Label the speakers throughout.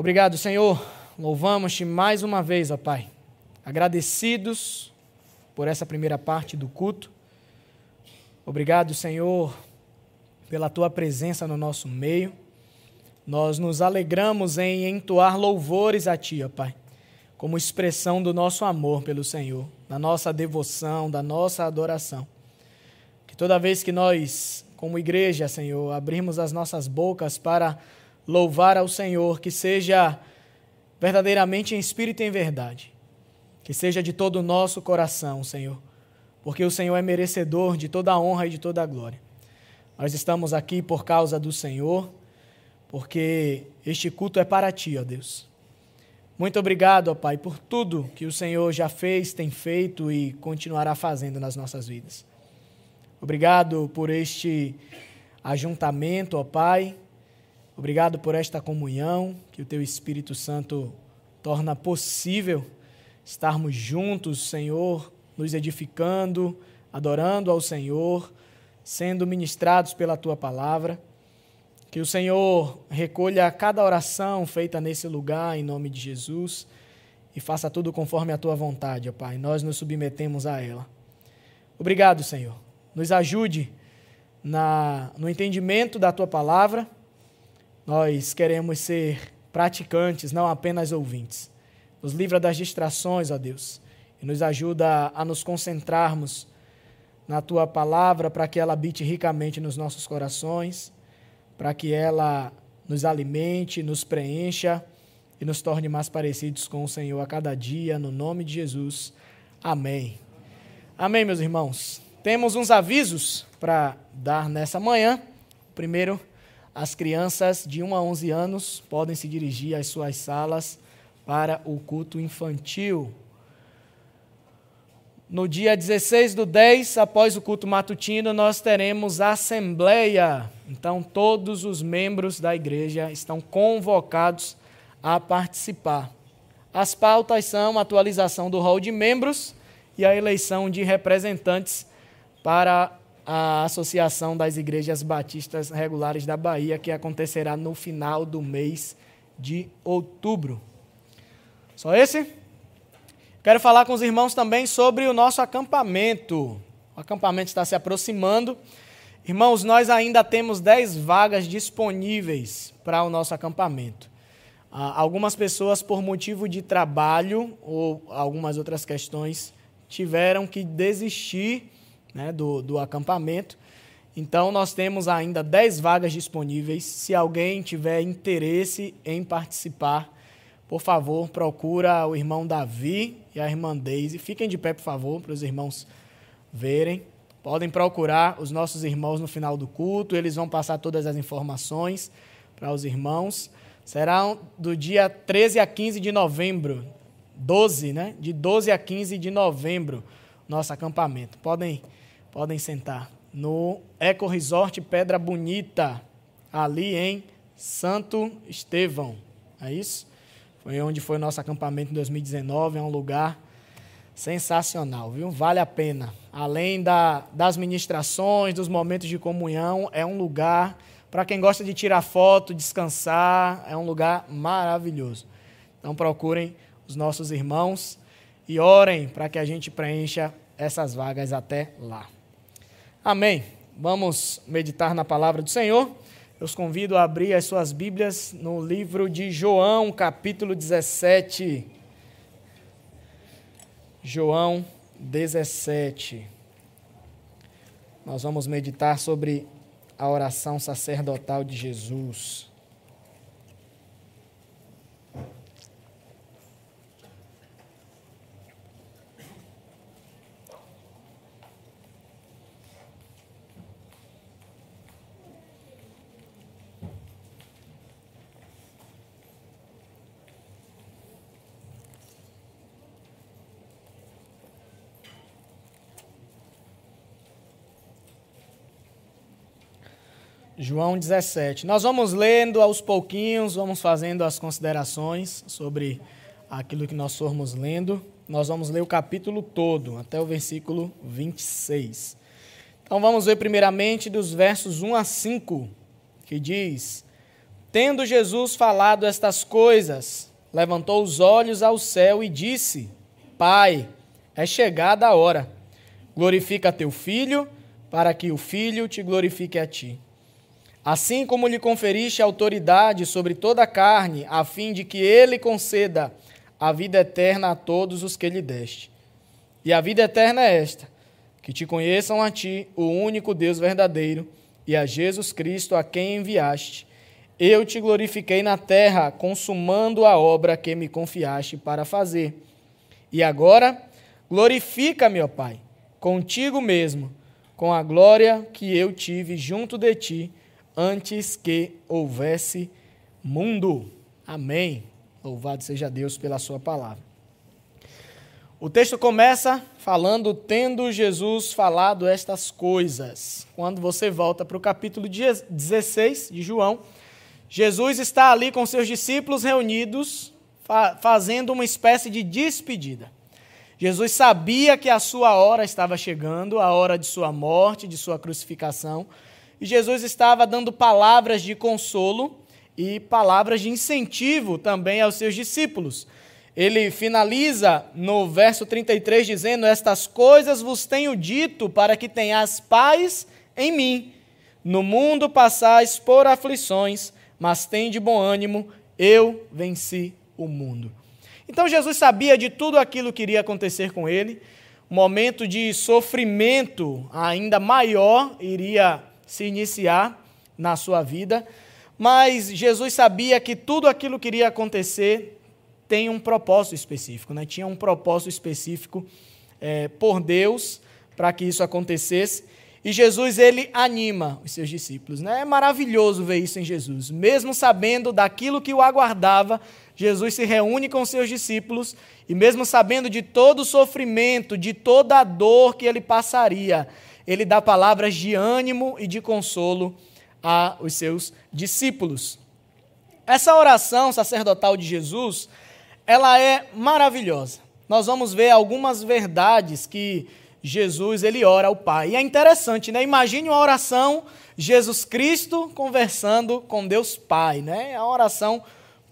Speaker 1: Obrigado, Senhor. Louvamos-te mais uma vez, ó Pai. Agradecidos por essa primeira parte do culto. Obrigado, Senhor, pela tua presença no nosso meio. Nós nos alegramos em entoar louvores a Ti, ó Pai, como expressão do nosso amor pelo Senhor, da nossa devoção, da nossa adoração. Que toda vez que nós, como igreja, Senhor, abrimos as nossas bocas para louvar ao Senhor, que seja verdadeiramente em espírito e em verdade, que seja de todo o nosso coração, Senhor, porque o Senhor é merecedor de toda a honra e de toda a glória. Nós estamos aqui por causa do Senhor, porque este culto é para Ti, ó Deus. Muito obrigado, ó Pai, por tudo que o Senhor já fez, tem feito e continuará fazendo nas nossas vidas. Obrigado por este ajuntamento, ó Pai. Obrigado por esta comunhão que o Teu Espírito Santo torna possível estarmos juntos, Senhor, nos edificando, adorando ao Senhor, sendo ministrados pela Tua palavra. Que o Senhor recolha cada oração feita nesse lugar em nome de Jesus e faça tudo conforme a tua vontade, ó Pai. Nós nos submetemos a ela. Obrigado, Senhor. Nos ajude na, no entendimento da tua palavra. Nós queremos ser praticantes, não apenas ouvintes. Nos livra das distrações, ó Deus, e nos ajuda a nos concentrarmos na tua palavra para que ela habite ricamente nos nossos corações para que ela nos alimente, nos preencha e nos torne mais parecidos com o Senhor a cada dia, no nome de Jesus. Amém. Amém, meus irmãos. Temos uns avisos para dar nessa manhã. Primeiro, as crianças de 1 a 11 anos podem se dirigir às suas salas para o culto infantil. No dia 16 do 10, após o culto matutino, nós teremos a assembleia. Então, todos os membros da igreja estão convocados a participar. As pautas são a atualização do rol de membros e a eleição de representantes para a Associação das Igrejas Batistas Regulares da Bahia, que acontecerá no final do mês de outubro. Só esse? Quero falar com os irmãos também sobre o nosso acampamento. O acampamento está se aproximando. Irmãos, nós ainda temos 10 vagas disponíveis para o nosso acampamento. Ah, algumas pessoas, por motivo de trabalho ou algumas outras questões, tiveram que desistir né, do, do acampamento. Então, nós temos ainda 10 vagas disponíveis. Se alguém tiver interesse em participar, por favor, procura o irmão Davi e a irmã Deise. Fiquem de pé, por favor, para os irmãos verem. Podem procurar os nossos irmãos no final do culto, eles vão passar todas as informações para os irmãos. Será do dia 13 a 15 de novembro, 12, né? De 12 a 15 de novembro, nosso acampamento. Podem, podem sentar. No Eco Resort Pedra Bonita, ali em Santo Estevão. É isso? Foi onde foi o nosso acampamento em 2019. É um lugar sensacional, viu? Vale a pena. Além da, das ministrações, dos momentos de comunhão, é um lugar para quem gosta de tirar foto, descansar. É um lugar maravilhoso. Então procurem os nossos irmãos e orem para que a gente preencha essas vagas até lá. Amém. Vamos meditar na palavra do Senhor. Eu os convido a abrir as suas Bíblias no livro de João, capítulo 17. João 17. Nós vamos meditar sobre a oração sacerdotal de Jesus. João 17. Nós vamos lendo aos pouquinhos, vamos fazendo as considerações sobre aquilo que nós formos lendo. Nós vamos ler o capítulo todo, até o versículo 26. Então vamos ver primeiramente dos versos 1 a 5, que diz: Tendo Jesus falado estas coisas, levantou os olhos ao céu e disse: Pai, é chegada a hora. Glorifica teu filho, para que o filho te glorifique a ti. Assim como lhe conferiste autoridade sobre toda a carne, a fim de que ele conceda a vida eterna a todos os que lhe deste. E a vida eterna é esta: que te conheçam a ti, o único Deus verdadeiro, e a Jesus Cristo, a quem enviaste. Eu te glorifiquei na terra, consumando a obra que me confiaste para fazer. E agora, glorifica-me, ó Pai, contigo mesmo, com a glória que eu tive junto de ti, antes que houvesse mundo. Amém. Louvado seja Deus pela Sua palavra. O texto começa falando, tendo Jesus falado estas coisas. Quando você volta para o capítulo 16 de João, Jesus está ali com seus discípulos reunidos, fazendo uma espécie de despedida. Jesus sabia que a sua hora estava chegando, a hora de sua morte, de sua crucificação, e Jesus estava dando palavras de consolo e palavras de incentivo também aos seus discípulos. Ele finaliza no verso 33 dizendo: Estas coisas vos tenho dito para que tenhas paz em mim. No mundo passais por aflições, mas tem de bom ânimo, eu venci o mundo. Então Jesus sabia de tudo aquilo que iria acontecer com ele. Um momento de sofrimento ainda maior iria se iniciar na sua vida. Mas Jesus sabia que tudo aquilo que iria acontecer tem um propósito específico, né? tinha um propósito específico é, por Deus para que isso acontecesse. E Jesus, ele anima os seus discípulos. Né? É maravilhoso ver isso em Jesus. Mesmo sabendo daquilo que o aguardava, Jesus se reúne com seus discípulos e, mesmo sabendo de todo o sofrimento, de toda a dor que ele passaria, ele dá palavras de ânimo e de consolo aos seus discípulos. Essa oração sacerdotal de Jesus, ela é maravilhosa. Nós vamos ver algumas verdades que Jesus ele ora ao Pai. E é interessante, né? Imagine uma oração Jesus Cristo conversando com Deus Pai, né? É uma oração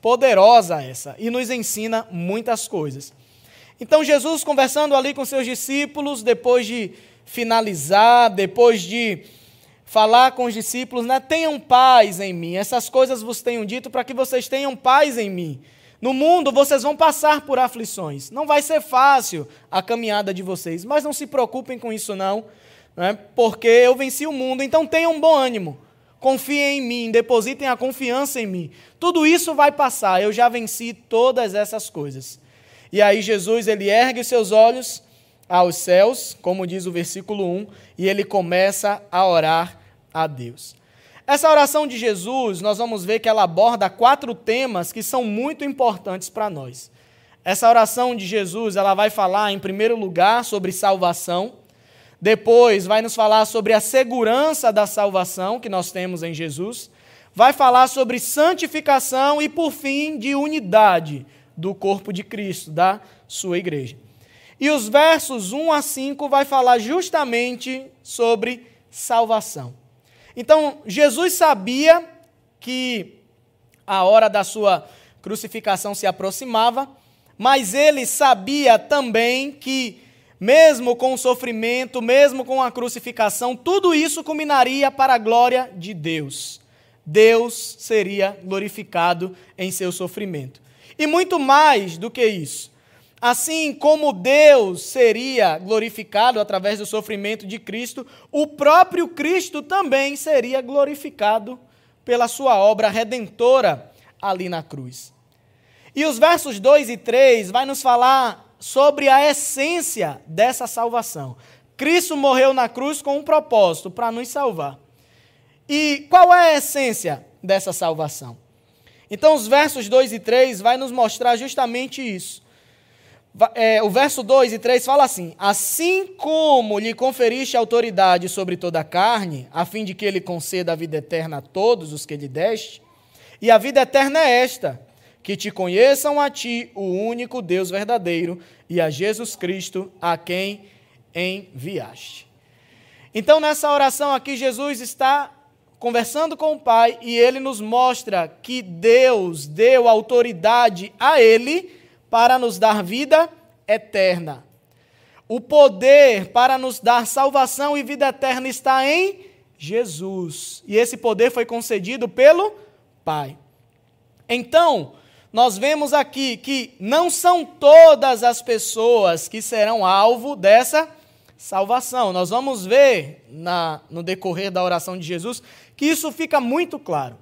Speaker 1: poderosa essa e nos ensina muitas coisas. Então Jesus conversando ali com seus discípulos, depois de finalizar, depois de falar com os discípulos, né? Tenham paz em mim. Essas coisas vos tenho dito para que vocês tenham paz em mim. No mundo vocês vão passar por aflições. Não vai ser fácil a caminhada de vocês, mas não se preocupem com isso não, né? porque eu venci o mundo. Então tenham bom ânimo. Confiem em mim, depositem a confiança em mim. Tudo isso vai passar. Eu já venci todas essas coisas. E aí Jesus ele ergue os seus olhos aos céus, como diz o versículo 1, e ele começa a orar a Deus. Essa oração de Jesus, nós vamos ver que ela aborda quatro temas que são muito importantes para nós. Essa oração de Jesus, ela vai falar, em primeiro lugar, sobre salvação. Depois, vai nos falar sobre a segurança da salvação que nós temos em Jesus. Vai falar sobre santificação e, por fim, de unidade do corpo de Cristo, da sua igreja. E os versos 1 a 5 vai falar justamente sobre salvação. Então, Jesus sabia que a hora da sua crucificação se aproximava, mas ele sabia também que, mesmo com o sofrimento, mesmo com a crucificação, tudo isso culminaria para a glória de Deus. Deus seria glorificado em seu sofrimento. E muito mais do que isso. Assim como Deus seria glorificado através do sofrimento de Cristo, o próprio Cristo também seria glorificado pela sua obra redentora ali na cruz. E os versos 2 e 3 vai nos falar sobre a essência dessa salvação. Cristo morreu na cruz com um propósito, para nos salvar. E qual é a essência dessa salvação? Então, os versos 2 e 3 vai nos mostrar justamente isso é, o verso 2 e 3 fala assim: Assim como lhe conferiste autoridade sobre toda a carne, a fim de que ele conceda a vida eterna a todos os que lhe deste, e a vida eterna é esta, que te conheçam a ti, o único Deus verdadeiro, e a Jesus Cristo, a quem enviaste. Então, nessa oração aqui, Jesus está conversando com o Pai, e ele nos mostra que Deus deu autoridade a ele para nos dar vida eterna. O poder para nos dar salvação e vida eterna está em Jesus. E esse poder foi concedido pelo Pai. Então, nós vemos aqui que não são todas as pessoas que serão alvo dessa salvação. Nós vamos ver na, no decorrer da oração de Jesus que isso fica muito claro.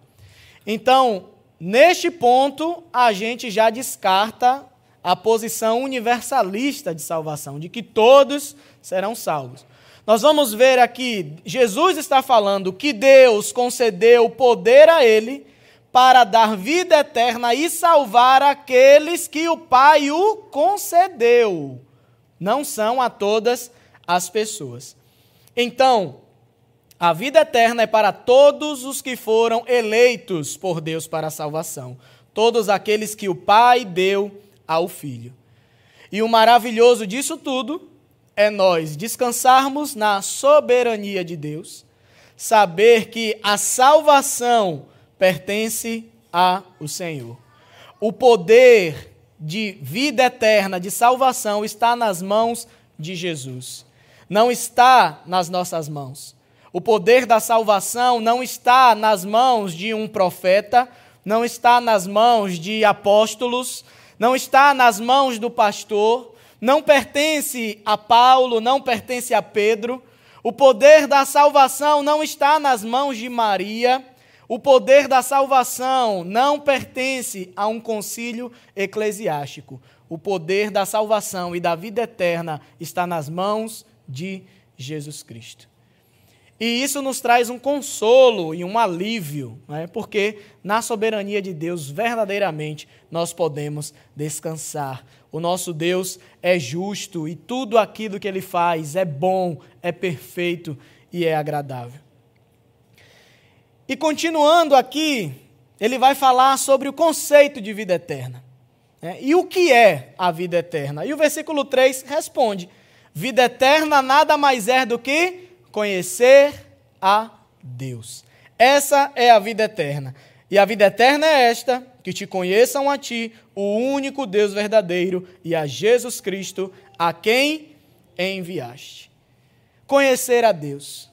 Speaker 1: Então, neste ponto, a gente já descarta a posição universalista de salvação, de que todos serão salvos. Nós vamos ver aqui, Jesus está falando que Deus concedeu poder a ele para dar vida eterna e salvar aqueles que o Pai o concedeu. Não são a todas as pessoas. Então, a vida eterna é para todos os que foram eleitos por Deus para a salvação, todos aqueles que o Pai deu ao Filho. E o maravilhoso disso tudo é nós descansarmos na soberania de Deus, saber que a salvação pertence ao Senhor. O poder de vida eterna, de salvação, está nas mãos de Jesus. Não está nas nossas mãos. O poder da salvação não está nas mãos de um profeta, não está nas mãos de apóstolos, não está nas mãos do pastor, não pertence a Paulo, não pertence a Pedro. O poder da salvação não está nas mãos de Maria. O poder da salvação não pertence a um concílio eclesiástico. O poder da salvação e da vida eterna está nas mãos de Jesus Cristo. E isso nos traz um consolo e um alívio, né? porque na soberania de Deus, verdadeiramente, nós podemos descansar. O nosso Deus é justo e tudo aquilo que ele faz é bom, é perfeito e é agradável. E continuando aqui, ele vai falar sobre o conceito de vida eterna. Né? E o que é a vida eterna? E o versículo 3 responde: Vida eterna nada mais é do que conhecer a Deus. Essa é a vida eterna. E a vida eterna é esta: que te conheçam a ti, o único Deus verdadeiro, e a Jesus Cristo, a quem enviaste. Conhecer a Deus.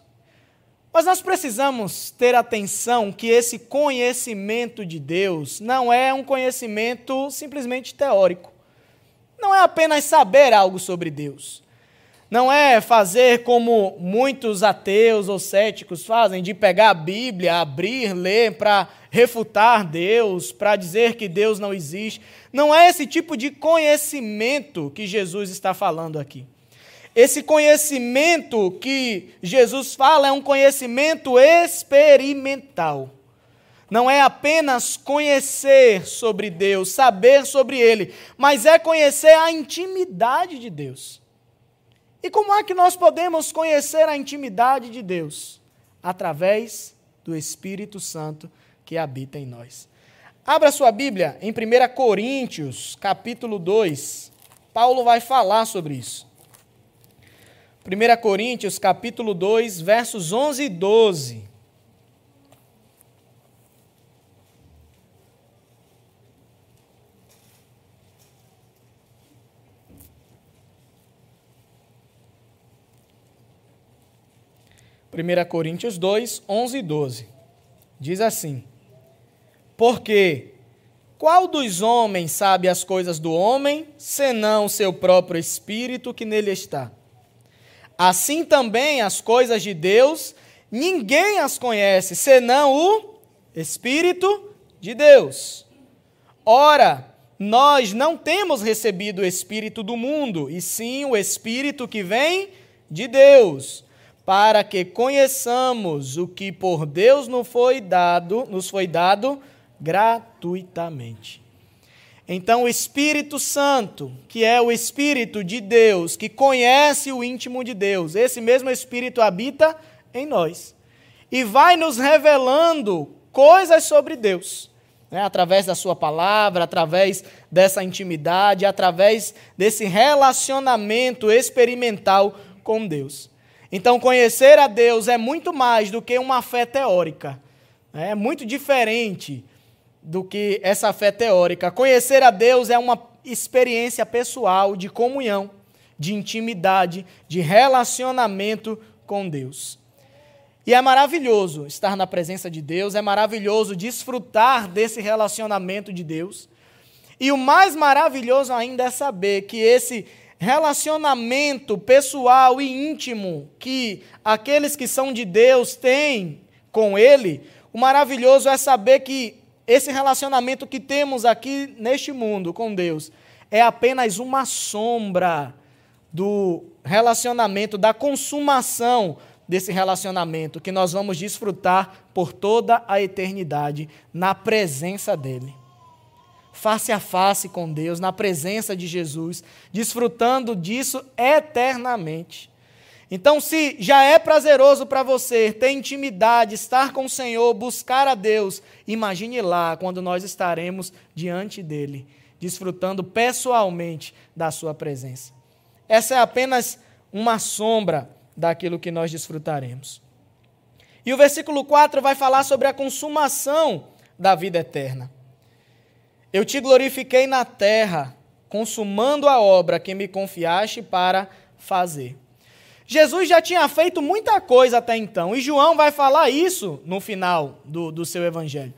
Speaker 1: Mas nós precisamos ter atenção que esse conhecimento de Deus não é um conhecimento simplesmente teórico. Não é apenas saber algo sobre Deus. Não é fazer como muitos ateus ou céticos fazem, de pegar a Bíblia, abrir, ler para refutar Deus, para dizer que Deus não existe. Não é esse tipo de conhecimento que Jesus está falando aqui. Esse conhecimento que Jesus fala é um conhecimento experimental. Não é apenas conhecer sobre Deus, saber sobre Ele, mas é conhecer a intimidade de Deus. E como é que nós podemos conhecer a intimidade de Deus? Através do Espírito Santo que habita em nós. Abra sua Bíblia em 1 Coríntios, capítulo 2. Paulo vai falar sobre isso. 1 Coríntios, capítulo 2, versos 11 e 12. 1 Coríntios 2, 11 e 12. Diz assim: Porque qual dos homens sabe as coisas do homem, senão seu próprio espírito que nele está? Assim também as coisas de Deus, ninguém as conhece, senão o Espírito de Deus. Ora, nós não temos recebido o Espírito do mundo, e sim o Espírito que vem de Deus para que conheçamos o que por Deus nos foi dado, nos foi dado gratuitamente. Então, o Espírito Santo, que é o Espírito de Deus, que conhece o íntimo de Deus, esse mesmo Espírito habita em nós e vai nos revelando coisas sobre Deus, né? através da Sua palavra, através dessa intimidade, através desse relacionamento experimental com Deus. Então, conhecer a Deus é muito mais do que uma fé teórica. É muito diferente do que essa fé teórica. Conhecer a Deus é uma experiência pessoal de comunhão, de intimidade, de relacionamento com Deus. E é maravilhoso estar na presença de Deus, é maravilhoso desfrutar desse relacionamento de Deus. E o mais maravilhoso ainda é saber que esse relacionamento pessoal e íntimo que aqueles que são de Deus têm com Ele, o maravilhoso é saber que esse relacionamento que temos aqui neste mundo com Deus é apenas uma sombra do relacionamento, da consumação desse relacionamento que nós vamos desfrutar por toda a eternidade na presença dEle. Face a face com Deus, na presença de Jesus, desfrutando disso eternamente. Então, se já é prazeroso para você ter intimidade, estar com o Senhor, buscar a Deus, imagine lá quando nós estaremos diante dele, desfrutando pessoalmente da Sua presença. Essa é apenas uma sombra daquilo que nós desfrutaremos. E o versículo 4 vai falar sobre a consumação da vida eterna. Eu te glorifiquei na terra, consumando a obra que me confiaste para fazer. Jesus já tinha feito muita coisa até então, e João vai falar isso no final do, do seu evangelho.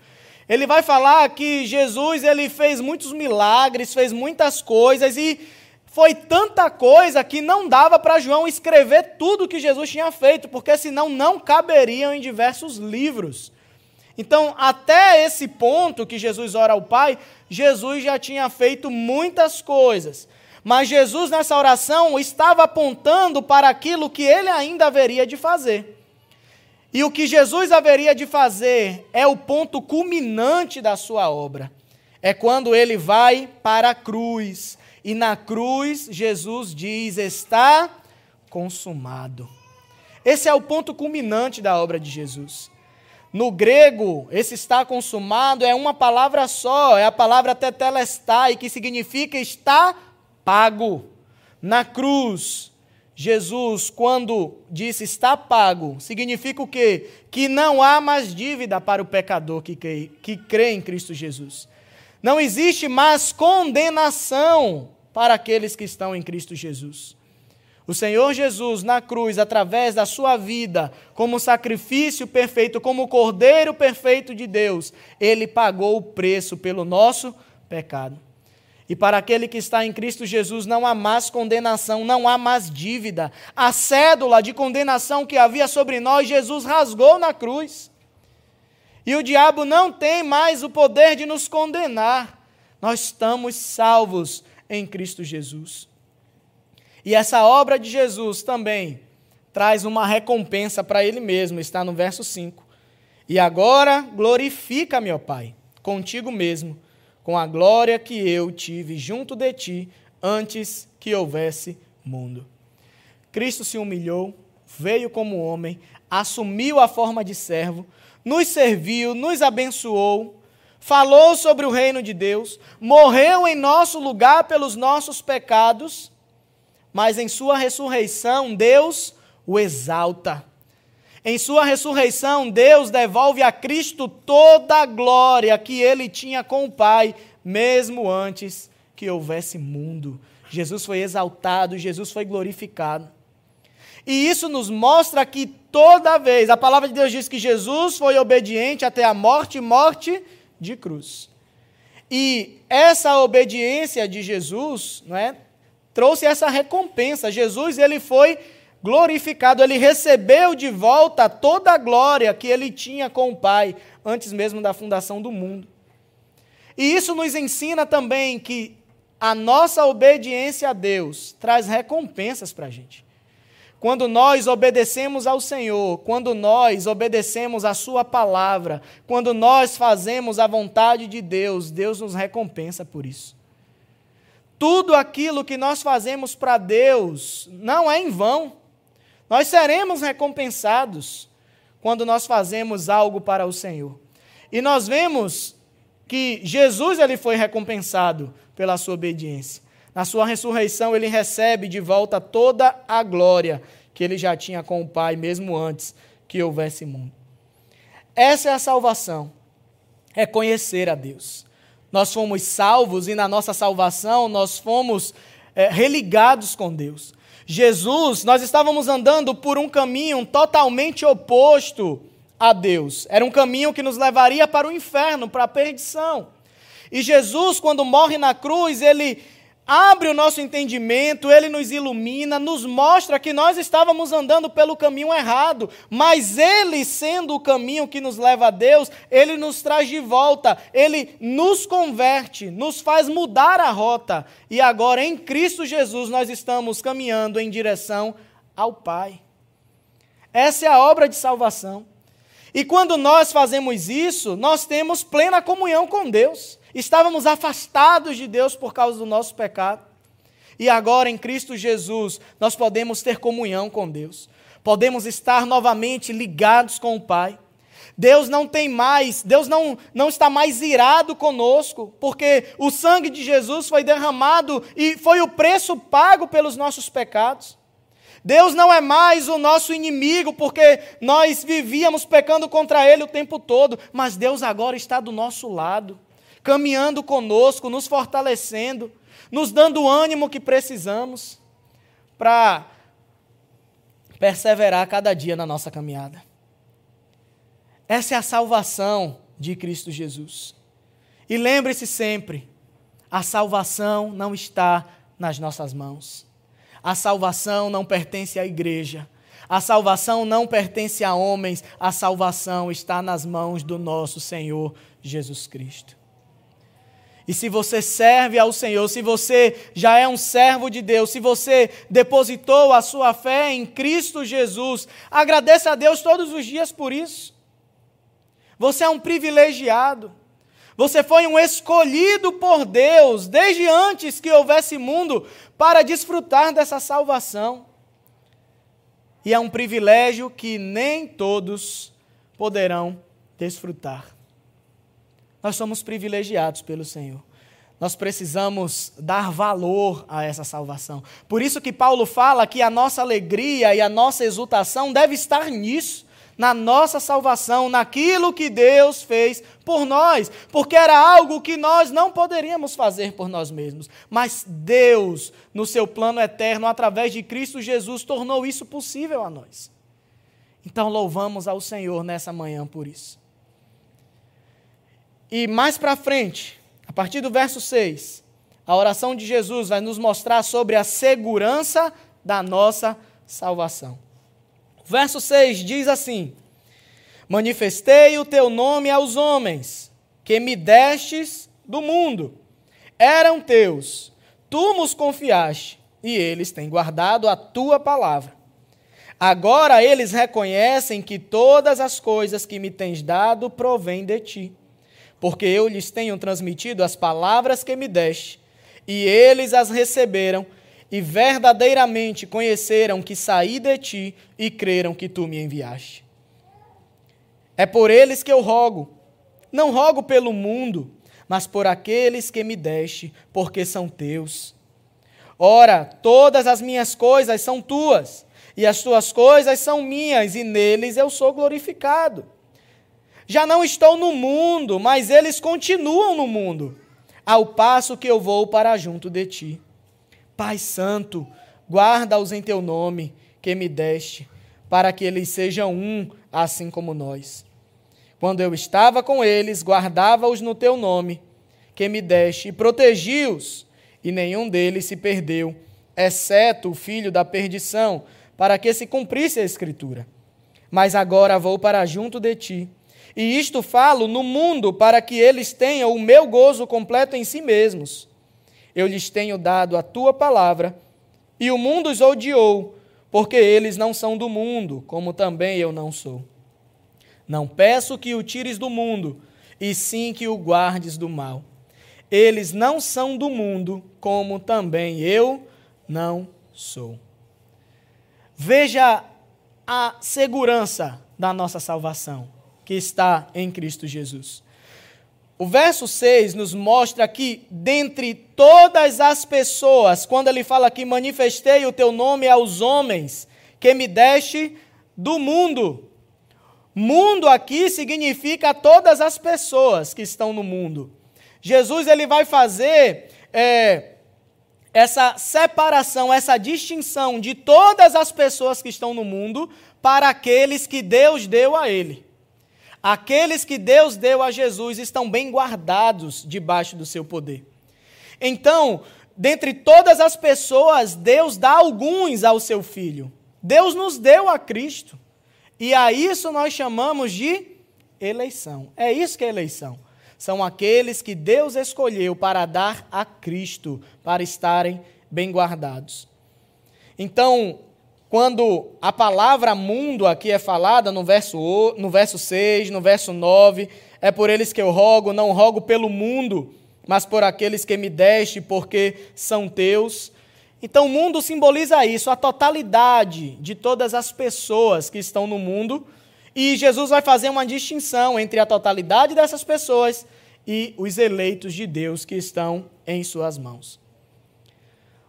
Speaker 1: Ele vai falar que Jesus ele fez muitos milagres, fez muitas coisas, e foi tanta coisa que não dava para João escrever tudo que Jesus tinha feito, porque senão não caberiam em diversos livros. Então, até esse ponto que Jesus ora ao Pai, Jesus já tinha feito muitas coisas. Mas Jesus, nessa oração, estava apontando para aquilo que ele ainda haveria de fazer. E o que Jesus haveria de fazer é o ponto culminante da sua obra. É quando ele vai para a cruz e na cruz, Jesus diz: Está consumado. Esse é o ponto culminante da obra de Jesus. No grego, esse está consumado é uma palavra só, é a palavra tetelestai, que significa está pago. Na cruz, Jesus, quando disse está pago, significa o quê? Que não há mais dívida para o pecador que crê, que crê em Cristo Jesus. Não existe mais condenação para aqueles que estão em Cristo Jesus. O Senhor Jesus, na cruz, através da sua vida, como sacrifício perfeito, como cordeiro perfeito de Deus, ele pagou o preço pelo nosso pecado. E para aquele que está em Cristo Jesus não há mais condenação, não há mais dívida. A cédula de condenação que havia sobre nós, Jesus rasgou na cruz. E o diabo não tem mais o poder de nos condenar. Nós estamos salvos em Cristo Jesus. E essa obra de Jesus também traz uma recompensa para ele mesmo, está no verso 5. E agora glorifica-me, ó Pai, contigo mesmo, com a glória que eu tive junto de ti antes que houvesse mundo. Cristo se humilhou, veio como homem, assumiu a forma de servo, nos serviu, nos abençoou, falou sobre o reino de Deus, morreu em nosso lugar pelos nossos pecados, mas em sua ressurreição Deus o exalta. Em sua ressurreição, Deus devolve a Cristo toda a glória que ele tinha com o Pai, mesmo antes que houvesse mundo. Jesus foi exaltado, Jesus foi glorificado. E isso nos mostra que toda vez, a palavra de Deus diz que Jesus foi obediente até a morte morte de cruz. E essa obediência de Jesus, não é, trouxe essa recompensa. Jesus ele foi glorificado, ele recebeu de volta toda a glória que ele tinha com o Pai antes mesmo da fundação do mundo. E isso nos ensina também que a nossa obediência a Deus traz recompensas para a gente. Quando nós obedecemos ao Senhor, quando nós obedecemos a Sua palavra, quando nós fazemos a vontade de Deus, Deus nos recompensa por isso. Tudo aquilo que nós fazemos para Deus não é em vão. Nós seremos recompensados quando nós fazemos algo para o Senhor. E nós vemos que Jesus ele foi recompensado pela sua obediência. Na sua ressurreição, ele recebe de volta toda a glória que ele já tinha com o Pai, mesmo antes que houvesse mundo. Essa é a salvação, é conhecer a Deus. Nós fomos salvos e na nossa salvação nós fomos é, religados com Deus. Jesus, nós estávamos andando por um caminho totalmente oposto a Deus. Era um caminho que nos levaria para o inferno, para a perdição. E Jesus, quando morre na cruz, ele abre o nosso entendimento, ele nos ilumina, nos mostra que nós estávamos andando pelo caminho errado, mas ele, sendo o caminho que nos leva a Deus, ele nos traz de volta, ele nos converte, nos faz mudar a rota, e agora em Cristo Jesus nós estamos caminhando em direção ao Pai. Essa é a obra de salvação. E quando nós fazemos isso, nós temos plena comunhão com Deus. Estávamos afastados de Deus por causa do nosso pecado. E agora em Cristo Jesus, nós podemos ter comunhão com Deus. Podemos estar novamente ligados com o Pai. Deus não tem mais, Deus não, não está mais irado conosco, porque o sangue de Jesus foi derramado e foi o preço pago pelos nossos pecados. Deus não é mais o nosso inimigo, porque nós vivíamos pecando contra Ele o tempo todo, mas Deus agora está do nosso lado caminhando conosco, nos fortalecendo, nos dando o ânimo que precisamos para perseverar cada dia na nossa caminhada. Essa é a salvação de Cristo Jesus. E lembre-se sempre: a salvação não está nas nossas mãos. A salvação não pertence à igreja. A salvação não pertence a homens. A salvação está nas mãos do nosso Senhor Jesus Cristo. E se você serve ao Senhor, se você já é um servo de Deus, se você depositou a sua fé em Cristo Jesus, agradeça a Deus todos os dias por isso. Você é um privilegiado. Você foi um escolhido por Deus desde antes que houvesse mundo para desfrutar dessa salvação. E é um privilégio que nem todos poderão desfrutar. Nós somos privilegiados pelo Senhor. Nós precisamos dar valor a essa salvação. Por isso que Paulo fala que a nossa alegria e a nossa exultação deve estar nisso, na nossa salvação, naquilo que Deus fez por nós, porque era algo que nós não poderíamos fazer por nós mesmos, mas Deus, no seu plano eterno, através de Cristo Jesus, tornou isso possível a nós. Então louvamos ao Senhor nessa manhã por isso. E mais para frente, a partir do verso 6, a oração de Jesus vai nos mostrar sobre a segurança da nossa salvação. O verso 6 diz assim: Manifestei o teu nome aos homens, que me destes do mundo. Eram teus, tu nos confiaste, e eles têm guardado a tua palavra. Agora eles reconhecem que todas as coisas que me tens dado provêm de ti porque eu lhes tenho transmitido as palavras que me deste, e eles as receberam, e verdadeiramente conheceram que saí de ti e creram que tu me enviaste. É por eles que eu rogo, não rogo pelo mundo, mas por aqueles que me deste, porque são teus. Ora, todas as minhas coisas são tuas, e as tuas coisas são minhas, e neles eu sou glorificado. Já não estou no mundo, mas eles continuam no mundo, ao passo que eu vou para junto de ti. Pai Santo, guarda-os em teu nome, que me deste, para que eles sejam um, assim como nós. Quando eu estava com eles, guardava-os no teu nome, que me deste, e protegi-os, e nenhum deles se perdeu, exceto o filho da perdição, para que se cumprisse a Escritura. Mas agora vou para junto de ti e isto falo no mundo para que eles tenham o meu gozo completo em si mesmos. Eu lhes tenho dado a tua palavra, e o mundo os odiou, porque eles não são do mundo, como também eu não sou. Não peço que o tires do mundo, e sim que o guardes do mal. Eles não são do mundo, como também eu não sou. Veja a segurança da nossa salvação que está em Cristo Jesus. O verso 6 nos mostra que, dentre todas as pessoas, quando ele fala que manifestei o teu nome aos homens que me deste do mundo. Mundo aqui significa todas as pessoas que estão no mundo. Jesus ele vai fazer é, essa separação, essa distinção de todas as pessoas que estão no mundo para aqueles que Deus deu a ele. Aqueles que Deus deu a Jesus estão bem guardados debaixo do seu poder. Então, dentre todas as pessoas, Deus dá alguns ao seu filho. Deus nos deu a Cristo. E a isso nós chamamos de eleição. É isso que é eleição. São aqueles que Deus escolheu para dar a Cristo, para estarem bem guardados. Então, quando a palavra mundo aqui é falada no verso, no verso 6, no verso 9, é por eles que eu rogo, não rogo pelo mundo, mas por aqueles que me deste, porque são teus. Então, o mundo simboliza isso, a totalidade de todas as pessoas que estão no mundo. E Jesus vai fazer uma distinção entre a totalidade dessas pessoas e os eleitos de Deus que estão em suas mãos.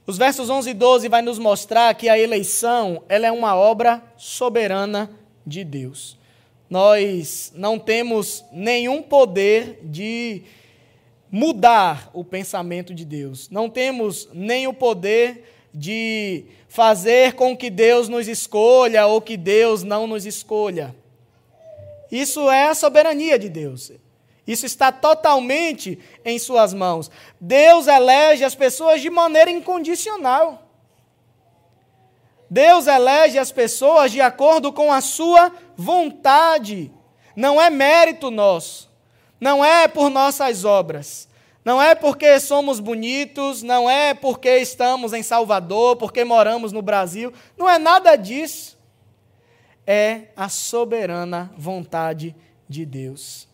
Speaker 1: Os versos 11 e 12 vai nos mostrar que a eleição ela é uma obra soberana de Deus. Nós não temos nenhum poder de mudar o pensamento de Deus. Não temos nem o poder de fazer com que Deus nos escolha ou que Deus não nos escolha. Isso é a soberania de Deus. Isso está totalmente em Suas mãos. Deus elege as pessoas de maneira incondicional. Deus elege as pessoas de acordo com a Sua vontade. Não é mérito nosso. Não é por nossas obras. Não é porque somos bonitos, não é porque estamos em Salvador, porque moramos no Brasil. Não é nada disso. É a soberana vontade de Deus.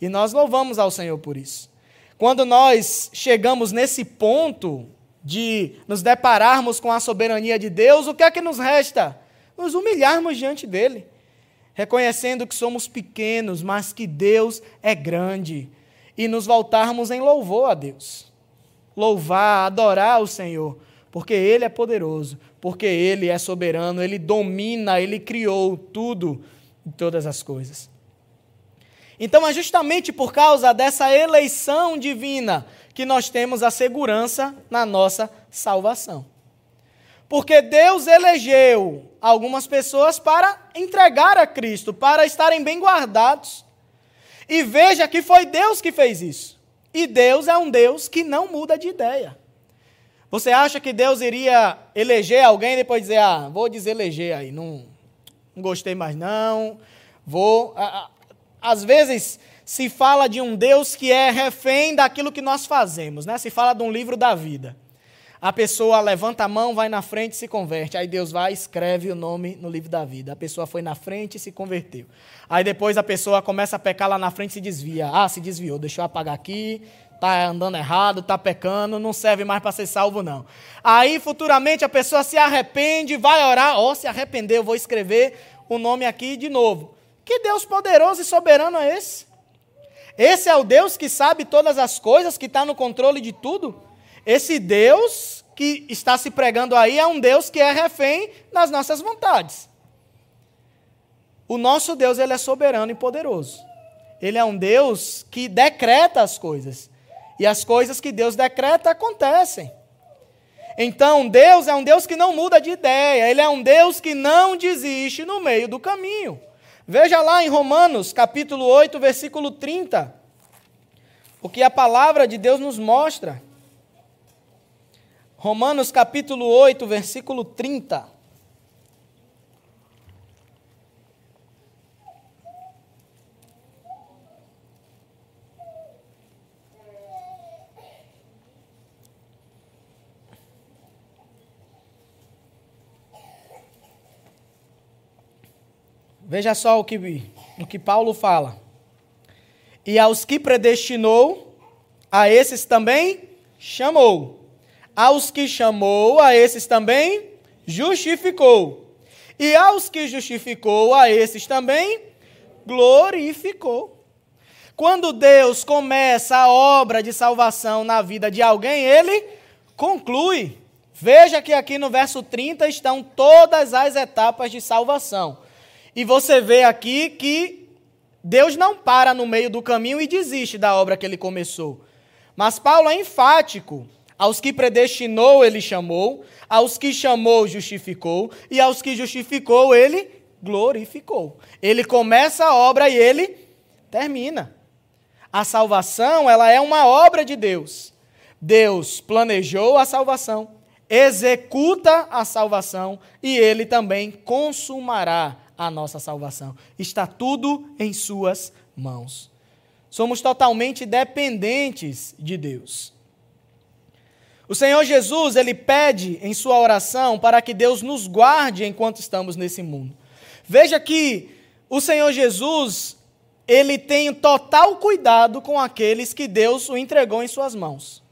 Speaker 1: E nós louvamos ao Senhor por isso. Quando nós chegamos nesse ponto de nos depararmos com a soberania de Deus, o que é que nos resta? Nos humilharmos diante dele, reconhecendo que somos pequenos, mas que Deus é grande, e nos voltarmos em louvor a Deus. Louvar, adorar o Senhor, porque Ele é poderoso, porque Ele é soberano, Ele domina, Ele criou tudo e todas as coisas. Então é justamente por causa dessa eleição divina que nós temos a segurança na nossa salvação. Porque Deus elegeu algumas pessoas para entregar a Cristo, para estarem bem guardados. E veja que foi Deus que fez isso. E Deus é um Deus que não muda de ideia. Você acha que Deus iria eleger alguém e depois dizer, ah, vou deseleger aí, não, não gostei mais não, vou às vezes se fala de um Deus que é refém daquilo que nós fazemos, né? Se fala de um livro da vida. A pessoa levanta a mão, vai na frente e se converte. Aí Deus vai e escreve o nome no livro da vida. A pessoa foi na frente e se converteu. Aí depois a pessoa começa a pecar lá na frente e se desvia. Ah, se desviou, deixa eu apagar aqui, tá andando errado, tá pecando, não serve mais para ser salvo não. Aí futuramente a pessoa se arrepende, vai orar, ó, oh, se arrependeu, vou escrever o nome aqui de novo. Que Deus poderoso e soberano é esse? Esse é o Deus que sabe todas as coisas, que está no controle de tudo? Esse Deus que está se pregando aí é um Deus que é refém das nossas vontades. O nosso Deus, ele é soberano e poderoso. Ele é um Deus que decreta as coisas. E as coisas que Deus decreta acontecem. Então, Deus é um Deus que não muda de ideia, ele é um Deus que não desiste no meio do caminho. Veja lá em Romanos, capítulo 8, versículo 30, o que a palavra de Deus nos mostra. Romanos, capítulo 8, versículo 30. Veja só o que, o que Paulo fala. E aos que predestinou, a esses também chamou. Aos que chamou, a esses também justificou. E aos que justificou, a esses também glorificou. Quando Deus começa a obra de salvação na vida de alguém, ele conclui, Veja que aqui no verso 30 estão todas as etapas de salvação. E você vê aqui que Deus não para no meio do caminho e desiste da obra que ele começou. Mas Paulo é enfático. Aos que predestinou, ele chamou, aos que chamou, justificou, e aos que justificou, ele glorificou. Ele começa a obra e ele termina. A salvação, ela é uma obra de Deus. Deus planejou a salvação, executa a salvação e ele também consumará a nossa salvação. Está tudo em suas mãos. Somos totalmente dependentes de Deus. O Senhor Jesus, ele pede em sua oração para que Deus nos guarde enquanto estamos nesse mundo. Veja que o Senhor Jesus, ele tem total cuidado com aqueles que Deus o entregou em suas mãos.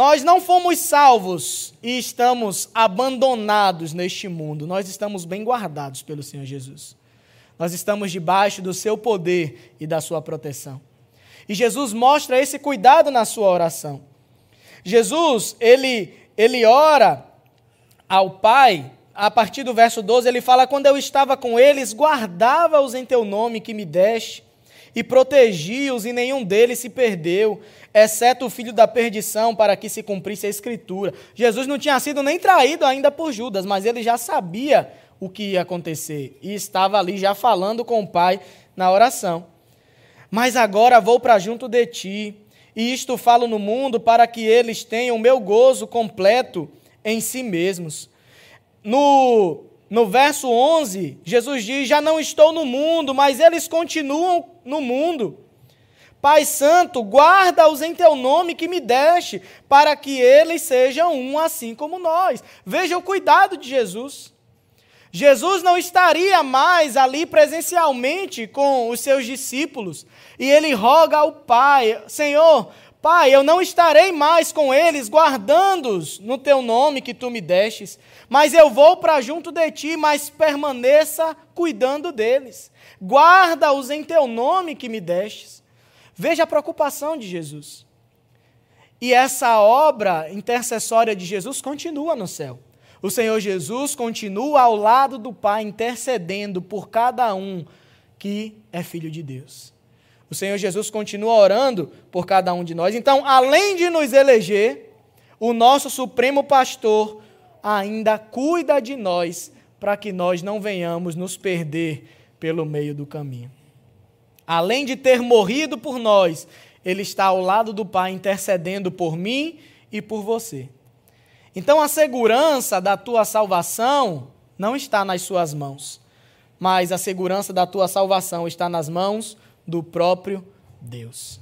Speaker 1: Nós não fomos salvos e estamos abandonados neste mundo. Nós estamos bem guardados pelo Senhor Jesus. Nós estamos debaixo do seu poder e da sua proteção. E Jesus mostra esse cuidado na sua oração. Jesus, ele, ele ora ao Pai, a partir do verso 12, ele fala: Quando eu estava com eles, guardava-os em teu nome que me deste, e protegi-os, e nenhum deles se perdeu, exceto o filho da perdição, para que se cumprisse a Escritura. Jesus não tinha sido nem traído ainda por Judas, mas ele já sabia o que ia acontecer, e estava ali já falando com o Pai na oração. Mas agora vou para junto de ti e isto falo no mundo para que eles tenham o meu gozo completo em si mesmos. No, no verso 11, Jesus diz: Já não estou no mundo, mas eles continuam no mundo. Pai Santo, guarda-os em teu nome que me deste, para que eles sejam um assim como nós. Veja o cuidado de Jesus. Jesus não estaria mais ali presencialmente com os seus discípulos, e ele roga ao Pai: Senhor, Pai, eu não estarei mais com eles, guardando-os no teu nome que tu me destes, mas eu vou para junto de ti, mas permaneça cuidando deles. Guarda-os em teu nome que me destes. Veja a preocupação de Jesus. E essa obra intercessória de Jesus continua no céu. O Senhor Jesus continua ao lado do Pai, intercedendo por cada um que é filho de Deus. O Senhor Jesus continua orando por cada um de nós. Então, além de nos eleger, o nosso Supremo Pastor ainda cuida de nós para que nós não venhamos nos perder pelo meio do caminho. Além de ter morrido por nós, Ele está ao lado do Pai intercedendo por mim e por você. Então a segurança da tua salvação não está nas suas mãos, mas a segurança da tua salvação está nas mãos do próprio Deus.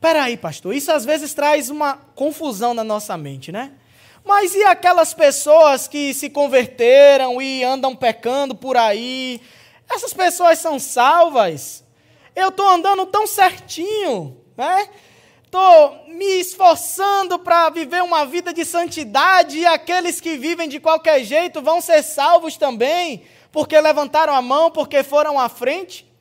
Speaker 1: Peraí, pastor, isso às vezes traz uma confusão na nossa mente, né? Mas e aquelas pessoas que se converteram e andam pecando por aí? Essas pessoas são salvas? Eu estou andando tão certinho, né? estou me esforçando para viver uma vida de santidade e aqueles que vivem de qualquer jeito vão ser salvos também, porque levantaram a mão, porque foram à frente.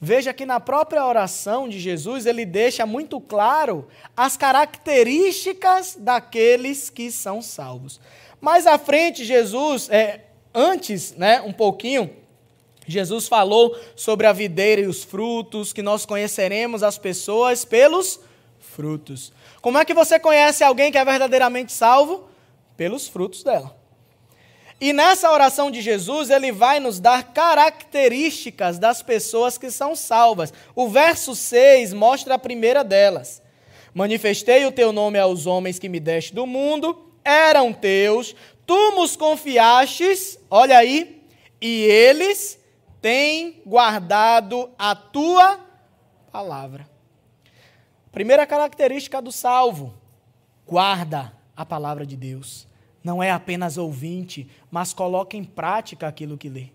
Speaker 1: Veja que na própria oração de Jesus ele deixa muito claro as características daqueles que são salvos. Mais à frente, Jesus, é, antes, né, um pouquinho, Jesus falou sobre a videira e os frutos, que nós conheceremos as pessoas pelos frutos. Como é que você conhece alguém que é verdadeiramente salvo? Pelos frutos dela. E nessa oração de Jesus, ele vai nos dar características das pessoas que são salvas. O verso 6 mostra a primeira delas. Manifestei o teu nome aos homens que me deste do mundo, eram teus, tu nos confiastes, olha aí, e eles têm guardado a tua palavra. Primeira característica do salvo: guarda a palavra de Deus. Não é apenas ouvinte, mas coloca em prática aquilo que lê.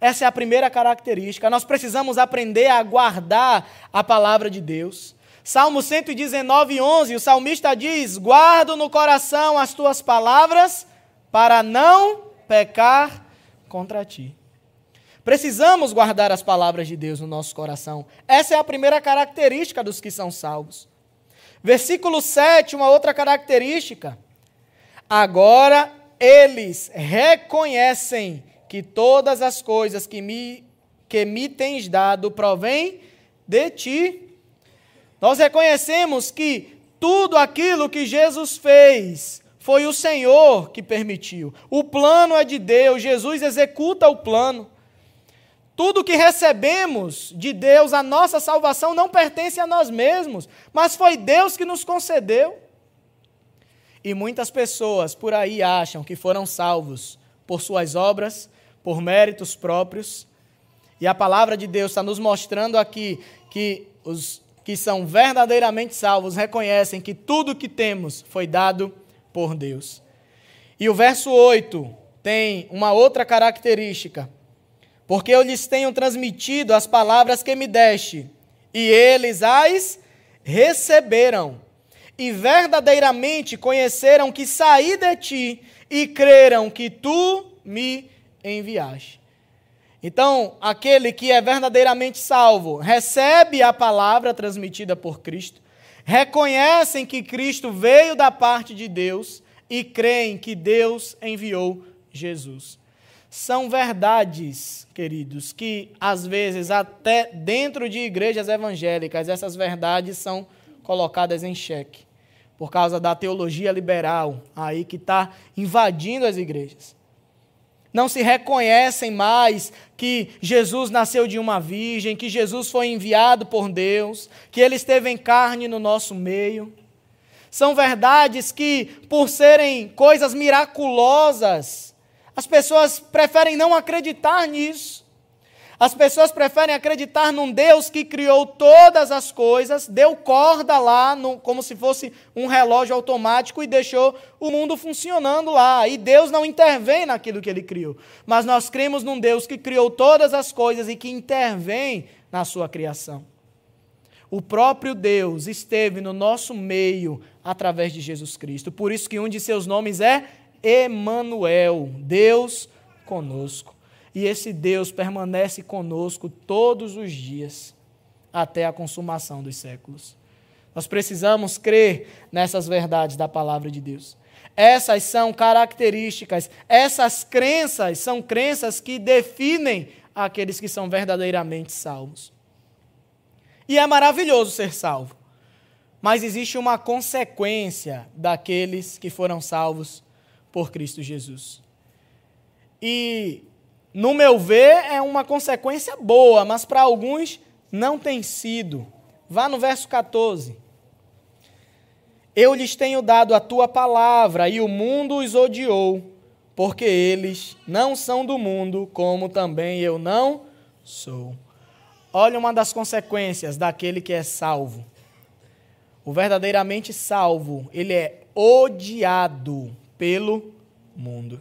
Speaker 1: Essa é a primeira característica. Nós precisamos aprender a guardar a palavra de Deus. Salmo 119, 11, o salmista diz: Guardo no coração as tuas palavras para não pecar contra ti. Precisamos guardar as palavras de Deus no nosso coração. Essa é a primeira característica dos que são salvos. Versículo 7, uma outra característica. Agora eles reconhecem que todas as coisas que me, que me tens dado provêm de ti. Nós reconhecemos que tudo aquilo que Jesus fez foi o Senhor que permitiu. O plano é de Deus, Jesus executa o plano. Tudo que recebemos de Deus, a nossa salvação, não pertence a nós mesmos, mas foi Deus que nos concedeu. E muitas pessoas por aí acham que foram salvos por suas obras, por méritos próprios. E a palavra de Deus está nos mostrando aqui que os que são verdadeiramente salvos reconhecem que tudo que temos foi dado por Deus. E o verso 8 tem uma outra característica. Porque eu lhes tenho transmitido as palavras que me deste, e eles as receberam e verdadeiramente conheceram que saí de ti e creram que tu me enviaste. Então, aquele que é verdadeiramente salvo recebe a palavra transmitida por Cristo, reconhecem que Cristo veio da parte de Deus e creem que Deus enviou Jesus. São verdades, queridos, que às vezes, até dentro de igrejas evangélicas, essas verdades são colocadas em xeque por causa da teologia liberal aí que está invadindo as igrejas. Não se reconhecem mais que Jesus nasceu de uma virgem, que Jesus foi enviado por Deus, que ele esteve em carne no nosso meio. São verdades que, por serem coisas miraculosas, as pessoas preferem não acreditar nisso. As pessoas preferem acreditar num Deus que criou todas as coisas, deu corda lá, no, como se fosse um relógio automático, e deixou o mundo funcionando lá. E Deus não intervém naquilo que ele criou. Mas nós cremos num Deus que criou todas as coisas e que intervém na sua criação. O próprio Deus esteve no nosso meio através de Jesus Cristo. Por isso que um de seus nomes é Emanuel, Deus conosco. E esse Deus permanece conosco todos os dias, até a consumação dos séculos. Nós precisamos crer nessas verdades da palavra de Deus. Essas são características, essas crenças são crenças que definem aqueles que são verdadeiramente salvos. E é maravilhoso ser salvo, mas existe uma consequência daqueles que foram salvos por Cristo Jesus. E no meu ver, é uma consequência boa, mas para alguns não tem sido. Vá no verso 14. Eu lhes tenho dado a tua palavra, e o mundo os odiou, porque eles não são do mundo, como também eu não sou. Olha uma das consequências daquele que é salvo. O verdadeiramente salvo, ele é odiado pelo mundo.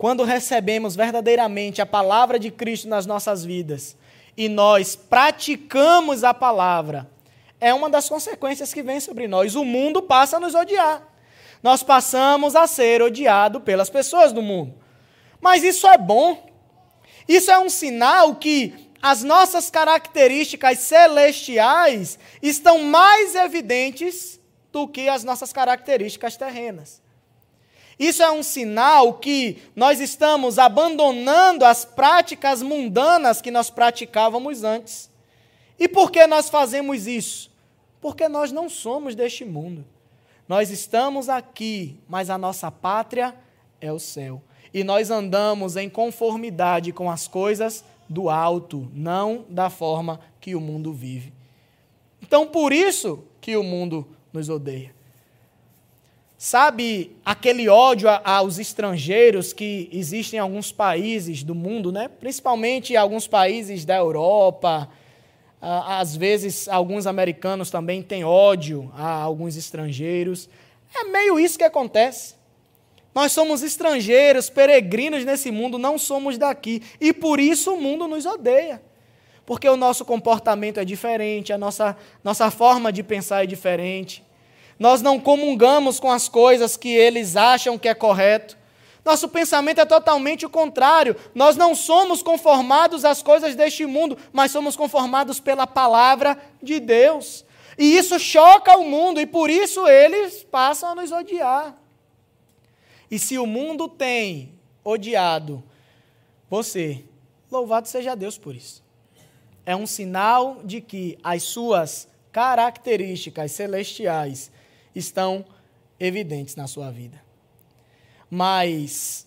Speaker 1: Quando recebemos verdadeiramente a palavra de Cristo nas nossas vidas e nós praticamos a palavra, é uma das consequências que vem sobre nós. O mundo passa a nos odiar. Nós passamos a ser odiado pelas pessoas do mundo. Mas isso é bom. Isso é um sinal que as nossas características celestiais estão mais evidentes do que as nossas características terrenas. Isso é um sinal que nós estamos abandonando as práticas mundanas que nós praticávamos antes. E por que nós fazemos isso? Porque nós não somos deste mundo. Nós estamos aqui, mas a nossa pátria é o céu. E nós andamos em conformidade com as coisas do alto, não da forma que o mundo vive. Então, por isso que o mundo nos odeia. Sabe aquele ódio aos estrangeiros que existe em alguns países do mundo, né? principalmente em alguns países da Europa. Às vezes, alguns americanos também têm ódio a alguns estrangeiros. É meio isso que acontece. Nós somos estrangeiros, peregrinos nesse mundo, não somos daqui. E por isso o mundo nos odeia. Porque o nosso comportamento é diferente, a nossa, nossa forma de pensar é diferente nós não comungamos com as coisas que eles acham que é correto. Nosso pensamento é totalmente o contrário. Nós não somos conformados às coisas deste mundo, mas somos conformados pela palavra de Deus. E isso choca o mundo e por isso eles passam a nos odiar. E se o mundo tem odiado você, louvado seja Deus por isso. É um sinal de que as suas características celestiais estão evidentes na sua vida. Mas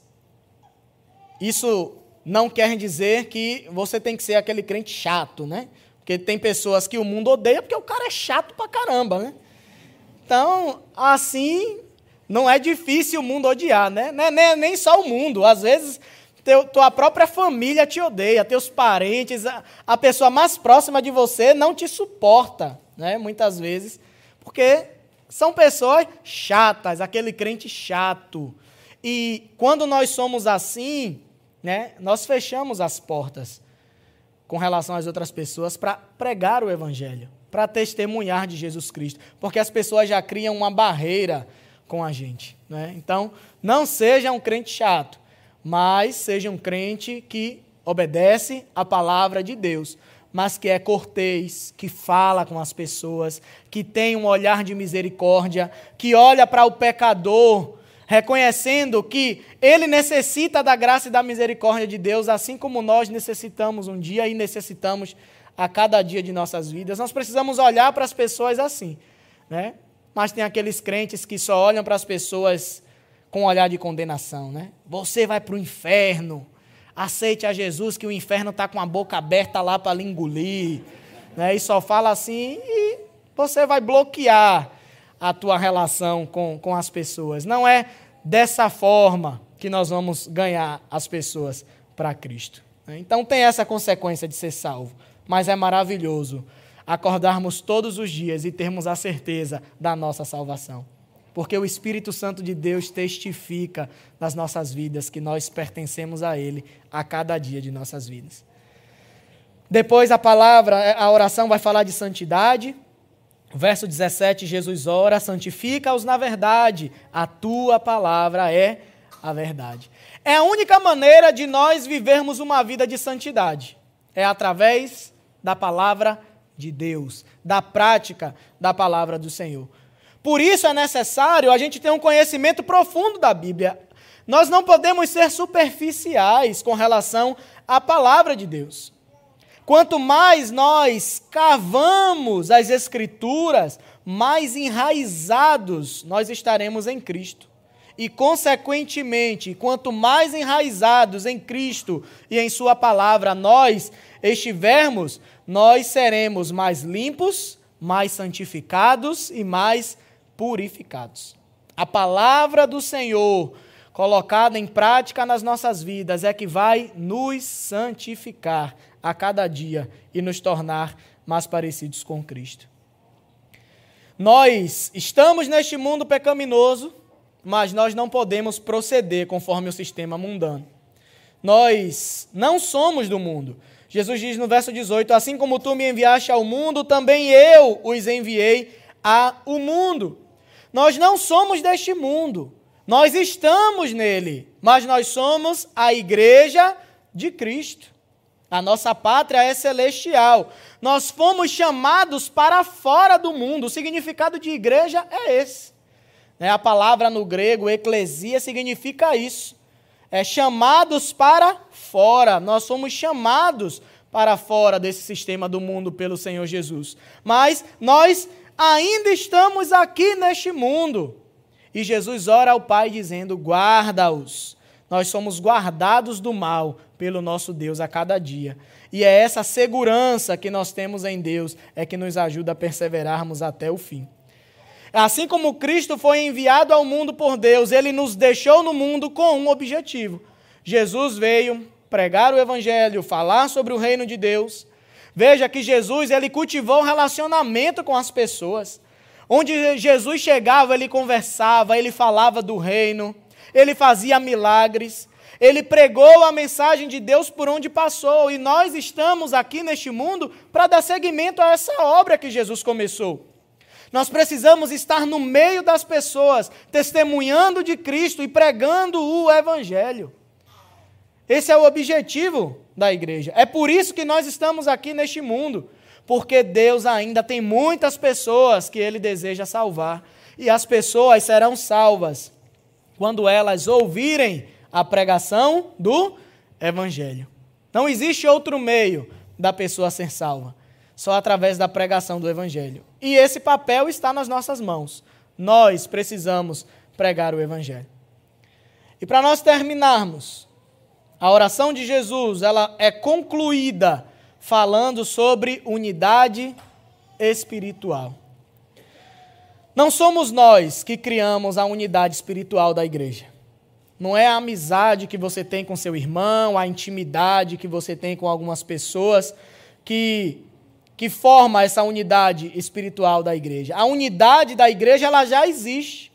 Speaker 1: isso não quer dizer que você tem que ser aquele crente chato, né? Porque tem pessoas que o mundo odeia porque o cara é chato pra caramba, né? Então, assim, não é difícil o mundo odiar, né? Nem, nem, nem só o mundo. Às vezes, teu, tua própria família te odeia, teus parentes, a, a pessoa mais próxima de você não te suporta, né? Muitas vezes, porque são pessoas chatas, aquele crente chato. E quando nós somos assim, né, nós fechamos as portas com relação às outras pessoas para pregar o Evangelho, para testemunhar de Jesus Cristo, porque as pessoas já criam uma barreira com a gente. Né? Então, não seja um crente chato, mas seja um crente que obedece a palavra de Deus, mas que é cortês, que fala com as pessoas, que tem um olhar de misericórdia, que olha para o pecador reconhecendo que ele necessita da graça e da misericórdia de Deus, assim como nós necessitamos um dia e necessitamos a cada dia de nossas vidas. Nós precisamos olhar para as pessoas assim, né? Mas tem aqueles crentes que só olham para as pessoas com um olhar de condenação, né? Você vai para o inferno. Aceite a Jesus que o inferno está com a boca aberta lá para lhe engolir. Né? E só fala assim e você vai bloquear a tua relação com, com as pessoas. Não é dessa forma que nós vamos ganhar as pessoas para Cristo. Né? Então tem essa consequência de ser salvo, mas é maravilhoso acordarmos todos os dias e termos a certeza da nossa salvação. Porque o Espírito Santo de Deus testifica nas nossas vidas que nós pertencemos a Ele a cada dia de nossas vidas. Depois a palavra, a oração vai falar de santidade, Verso 17, Jesus ora: santifica-os na verdade, a tua palavra é a verdade. É a única maneira de nós vivermos uma vida de santidade. É através da palavra de Deus, da prática da palavra do Senhor. Por isso é necessário a gente ter um conhecimento profundo da Bíblia. Nós não podemos ser superficiais com relação à palavra de Deus. Quanto mais nós cavamos as Escrituras, mais enraizados nós estaremos em Cristo. E, consequentemente, quanto mais enraizados em Cristo e em Sua palavra nós estivermos, nós seremos mais limpos, mais santificados e mais purificados. A palavra do Senhor colocada em prática nas nossas vidas é que vai nos santificar a cada dia e nos tornar mais parecidos com Cristo. Nós estamos neste mundo pecaminoso, mas nós não podemos proceder conforme o sistema mundano. Nós não somos do mundo. Jesus diz no verso 18: Assim como tu me enviaste ao mundo, também eu os enviei ao mundo. Nós não somos deste mundo. Nós estamos nele, mas nós somos a igreja de Cristo. A nossa pátria é celestial. Nós fomos chamados para fora do mundo. O significado de igreja é esse. É a palavra no grego, eclesia, significa isso. É chamados para fora. Nós somos chamados para fora desse sistema do mundo pelo Senhor Jesus. Mas nós ainda estamos aqui neste mundo. E Jesus ora ao Pai dizendo: guarda-os. Nós somos guardados do mal pelo nosso Deus a cada dia. E é essa segurança que nós temos em Deus é que nos ajuda a perseverarmos até o fim. Assim como Cristo foi enviado ao mundo por Deus, ele nos deixou no mundo com um objetivo. Jesus veio pregar o evangelho, falar sobre o reino de Deus. Veja que Jesus, ele cultivou um relacionamento com as pessoas. Onde Jesus chegava, ele conversava, ele falava do reino, ele fazia milagres, ele pregou a mensagem de Deus por onde passou, e nós estamos aqui neste mundo para dar seguimento a essa obra que Jesus começou. Nós precisamos estar no meio das pessoas, testemunhando de Cristo e pregando o Evangelho. Esse é o objetivo da igreja. É por isso que nós estamos aqui neste mundo porque Deus ainda tem muitas pessoas que Ele deseja salvar. E as pessoas serão salvas quando elas ouvirem a pregação do Evangelho. Não existe outro meio da pessoa ser salva, só através da pregação do Evangelho. E esse papel está nas nossas mãos. Nós precisamos pregar o Evangelho. E para nós terminarmos, a oração de Jesus ela é concluída falando sobre unidade espiritual. Não somos nós que criamos a unidade espiritual da igreja. Não é a amizade que você tem com seu irmão, a intimidade que você tem com algumas pessoas que que forma essa unidade espiritual da igreja. A unidade da igreja ela já existe.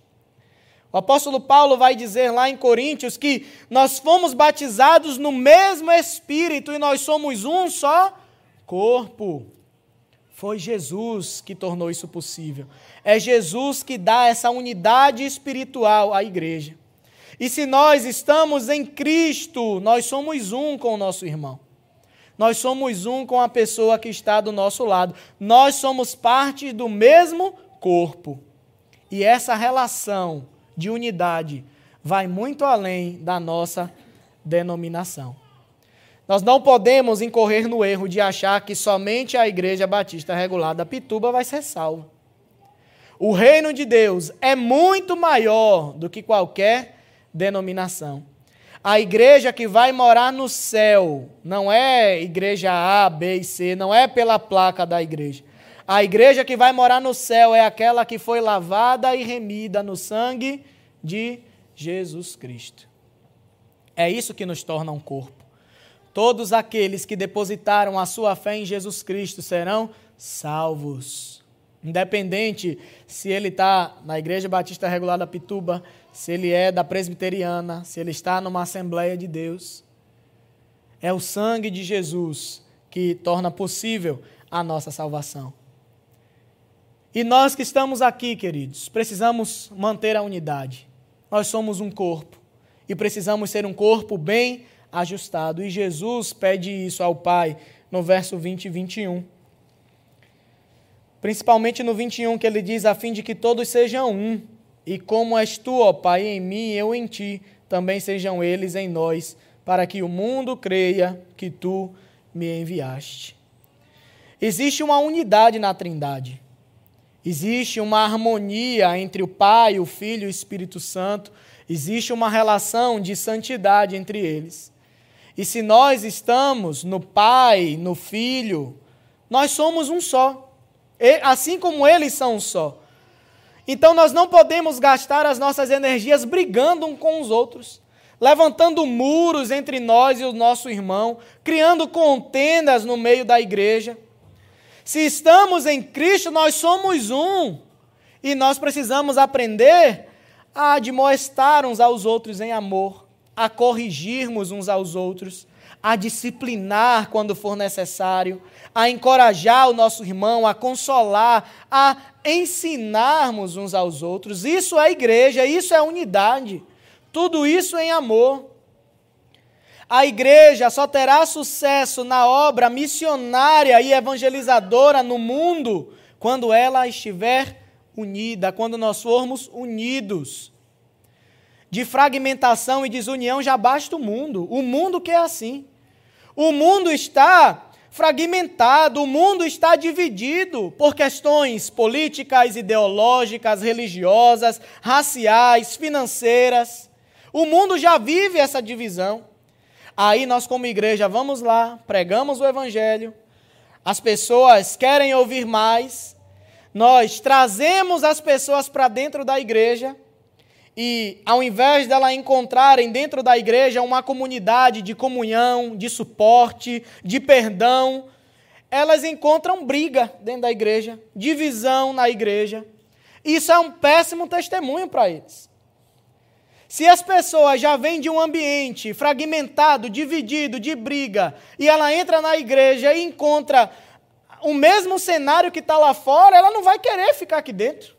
Speaker 1: O apóstolo Paulo vai dizer lá em Coríntios que nós fomos batizados no mesmo espírito e nós somos um só corpo. Foi Jesus que tornou isso possível. É Jesus que dá essa unidade espiritual à igreja. E se nós estamos em Cristo, nós somos um com o nosso irmão. Nós somos um com a pessoa que está do nosso lado. Nós somos parte do mesmo corpo. E essa relação de unidade vai muito além da nossa denominação. Nós não podemos incorrer no erro de achar que somente a Igreja Batista Regular da Pituba vai ser salva. O reino de Deus é muito maior do que qualquer denominação. A igreja que vai morar no céu não é igreja A, B e C, não é pela placa da igreja. A igreja que vai morar no céu é aquela que foi lavada e remida no sangue de Jesus Cristo. É isso que nos torna um corpo. Todos aqueles que depositaram a sua fé em Jesus Cristo serão salvos. Independente se ele está na Igreja Batista Regular da Pituba, se ele é da presbiteriana, se ele está numa Assembleia de Deus. É o sangue de Jesus que torna possível a nossa salvação. E nós que estamos aqui, queridos, precisamos manter a unidade. Nós somos um corpo e precisamos ser um corpo bem ajustado. E Jesus pede isso ao Pai no verso 20 e 21. Principalmente no 21, que ele diz: a fim de que todos sejam um, e como és tu, ó Pai, em mim e eu em ti, também sejam eles em nós, para que o mundo creia que tu me enviaste. Existe uma unidade na Trindade. Existe uma harmonia entre o Pai, o Filho e o Espírito Santo. Existe uma relação de santidade entre eles. E se nós estamos no Pai, no Filho, nós somos um só assim como eles são um só. Então nós não podemos gastar as nossas energias brigando um com os outros, levantando muros entre nós e o nosso irmão, criando contendas no meio da igreja. Se estamos em Cristo, nós somos um. E nós precisamos aprender a admoestar uns aos outros em amor, a corrigirmos uns aos outros, a disciplinar quando for necessário, a encorajar o nosso irmão, a consolar, a ensinarmos uns aos outros. Isso é igreja, isso é unidade. Tudo isso em amor. A igreja só terá sucesso na obra missionária e evangelizadora no mundo quando ela estiver unida, quando nós formos unidos. De fragmentação e desunião já basta o mundo. O mundo que é assim. O mundo está fragmentado, o mundo está dividido por questões políticas, ideológicas, religiosas, raciais, financeiras. O mundo já vive essa divisão. Aí nós, como igreja, vamos lá, pregamos o Evangelho, as pessoas querem ouvir mais, nós trazemos as pessoas para dentro da igreja e ao invés dela encontrarem dentro da igreja uma comunidade de comunhão, de suporte, de perdão, elas encontram briga dentro da igreja, divisão na igreja. Isso é um péssimo testemunho para eles. Se as pessoas já vêm de um ambiente fragmentado, dividido, de briga, e ela entra na igreja e encontra o mesmo cenário que está lá fora, ela não vai querer ficar aqui dentro.